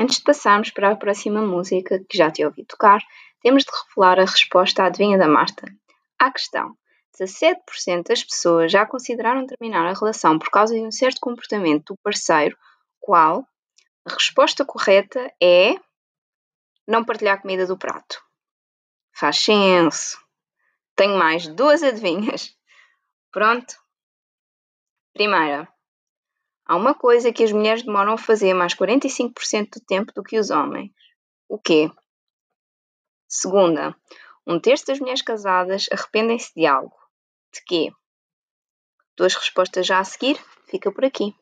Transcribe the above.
Antes de passarmos para a próxima música que já te ouvi tocar, temos de revelar a resposta à adivinha da Marta. À questão: 17% das pessoas já consideraram terminar a relação por causa de um certo comportamento do parceiro, qual? A resposta correta é não partilhar comida do prato. Faz senso. Tenho mais duas adivinhas. Pronto. Primeira. Há uma coisa que as mulheres demoram a fazer mais 45% do tempo do que os homens. O quê? Segunda, um terço das mulheres casadas arrependem-se de algo. De quê? Duas respostas já a seguir, fica por aqui.